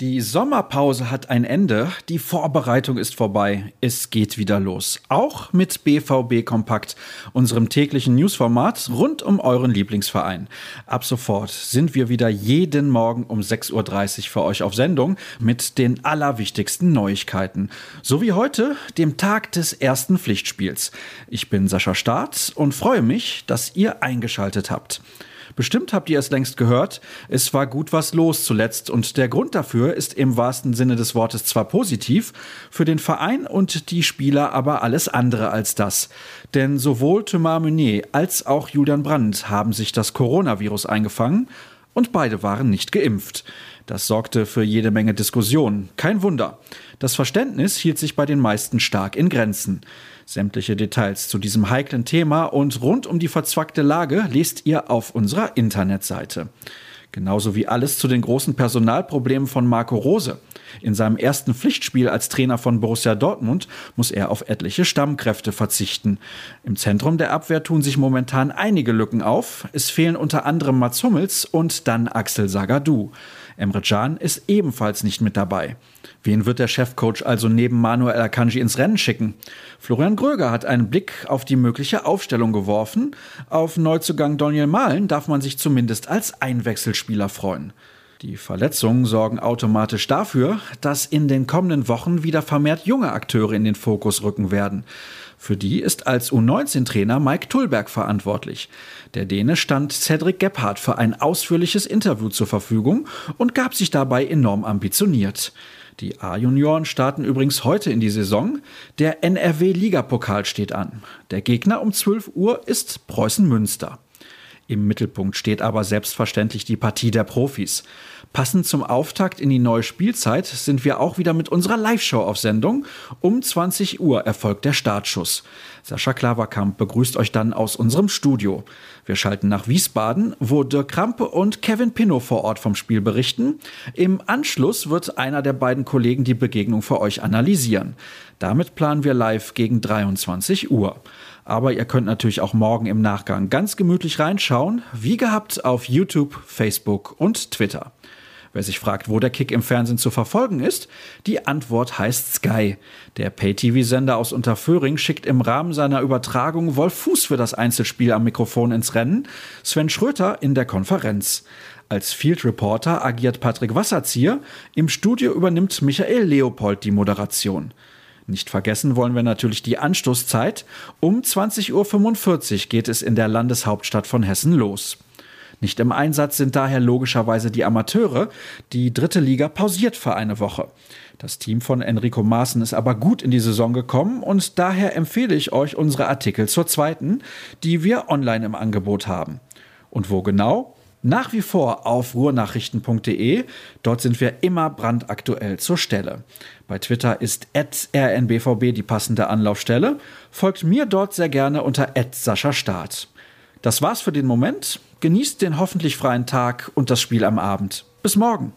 Die Sommerpause hat ein Ende, die Vorbereitung ist vorbei, es geht wieder los. Auch mit BVB Kompakt, unserem täglichen Newsformat rund um euren Lieblingsverein. Ab sofort sind wir wieder jeden Morgen um 6.30 Uhr für euch auf Sendung mit den allerwichtigsten Neuigkeiten. So wie heute, dem Tag des ersten Pflichtspiels. Ich bin Sascha Staat und freue mich, dass ihr eingeschaltet habt. Bestimmt habt ihr es längst gehört, es war gut was los zuletzt und der Grund dafür ist im wahrsten Sinne des Wortes zwar positiv, für den Verein und die Spieler aber alles andere als das. Denn sowohl Thomas Meunier als auch Julian Brandt haben sich das Coronavirus eingefangen und beide waren nicht geimpft. Das sorgte für jede Menge Diskussion. Kein Wunder. Das Verständnis hielt sich bei den meisten stark in Grenzen. Sämtliche Details zu diesem heiklen Thema und rund um die verzwackte Lage lest ihr auf unserer Internetseite. Genauso wie alles zu den großen Personalproblemen von Marco Rose. In seinem ersten Pflichtspiel als Trainer von Borussia Dortmund muss er auf etliche Stammkräfte verzichten. Im Zentrum der Abwehr tun sich momentan einige Lücken auf. Es fehlen unter anderem Mats Hummels und dann Axel Sagadou. Emre Can ist ebenfalls nicht mit dabei. Wen wird der Chefcoach also neben Manuel Akanji ins Rennen schicken? Florian Gröger hat einen Blick auf die mögliche Aufstellung geworfen. Auf Neuzugang Daniel Mahlen darf man sich zumindest als Einwechselspieler freuen. Die Verletzungen sorgen automatisch dafür, dass in den kommenden Wochen wieder vermehrt junge Akteure in den Fokus rücken werden. Für die ist als U19-Trainer Mike Tullberg verantwortlich. Der Däne stand Cedric Gebhardt für ein ausführliches Interview zur Verfügung und gab sich dabei enorm ambitioniert. Die A-Junioren starten übrigens heute in die Saison. Der NRW-Ligapokal steht an. Der Gegner um 12 Uhr ist Preußen Münster. Im Mittelpunkt steht aber selbstverständlich die Partie der Profis. Passend zum Auftakt in die neue Spielzeit sind wir auch wieder mit unserer Live-Show auf Sendung. Um 20 Uhr erfolgt der Startschuss. Sascha Klaverkamp begrüßt euch dann aus unserem Studio. Wir schalten nach Wiesbaden, wo Dirk Krampe und Kevin Pinnow vor Ort vom Spiel berichten. Im Anschluss wird einer der beiden Kollegen die Begegnung für euch analysieren. Damit planen wir live gegen 23 Uhr. Aber ihr könnt natürlich auch morgen im Nachgang ganz gemütlich reinschauen, wie gehabt auf YouTube, Facebook und Twitter. Wer sich fragt, wo der Kick im Fernsehen zu verfolgen ist, die Antwort heißt Sky. Der Pay-TV-Sender aus Unterföhring schickt im Rahmen seiner Übertragung Wolf Fuß für das Einzelspiel am Mikrofon ins Rennen, Sven Schröter in der Konferenz. Als Field Reporter agiert Patrick Wasserzieher, im Studio übernimmt Michael Leopold die Moderation. Nicht vergessen wollen wir natürlich die Anstoßzeit. Um 20.45 Uhr geht es in der Landeshauptstadt von Hessen los. Nicht im Einsatz sind daher logischerweise die Amateure. Die dritte Liga pausiert für eine Woche. Das Team von Enrico Maaßen ist aber gut in die Saison gekommen und daher empfehle ich euch unsere Artikel zur zweiten, die wir online im Angebot haben. Und wo genau? Nach wie vor auf ruhrnachrichten.de. Dort sind wir immer brandaktuell zur Stelle. Bei Twitter ist rnbvb die passende Anlaufstelle. Folgt mir dort sehr gerne unter Sascha Staat. Das war's für den Moment. Genießt den hoffentlich freien Tag und das Spiel am Abend. Bis morgen.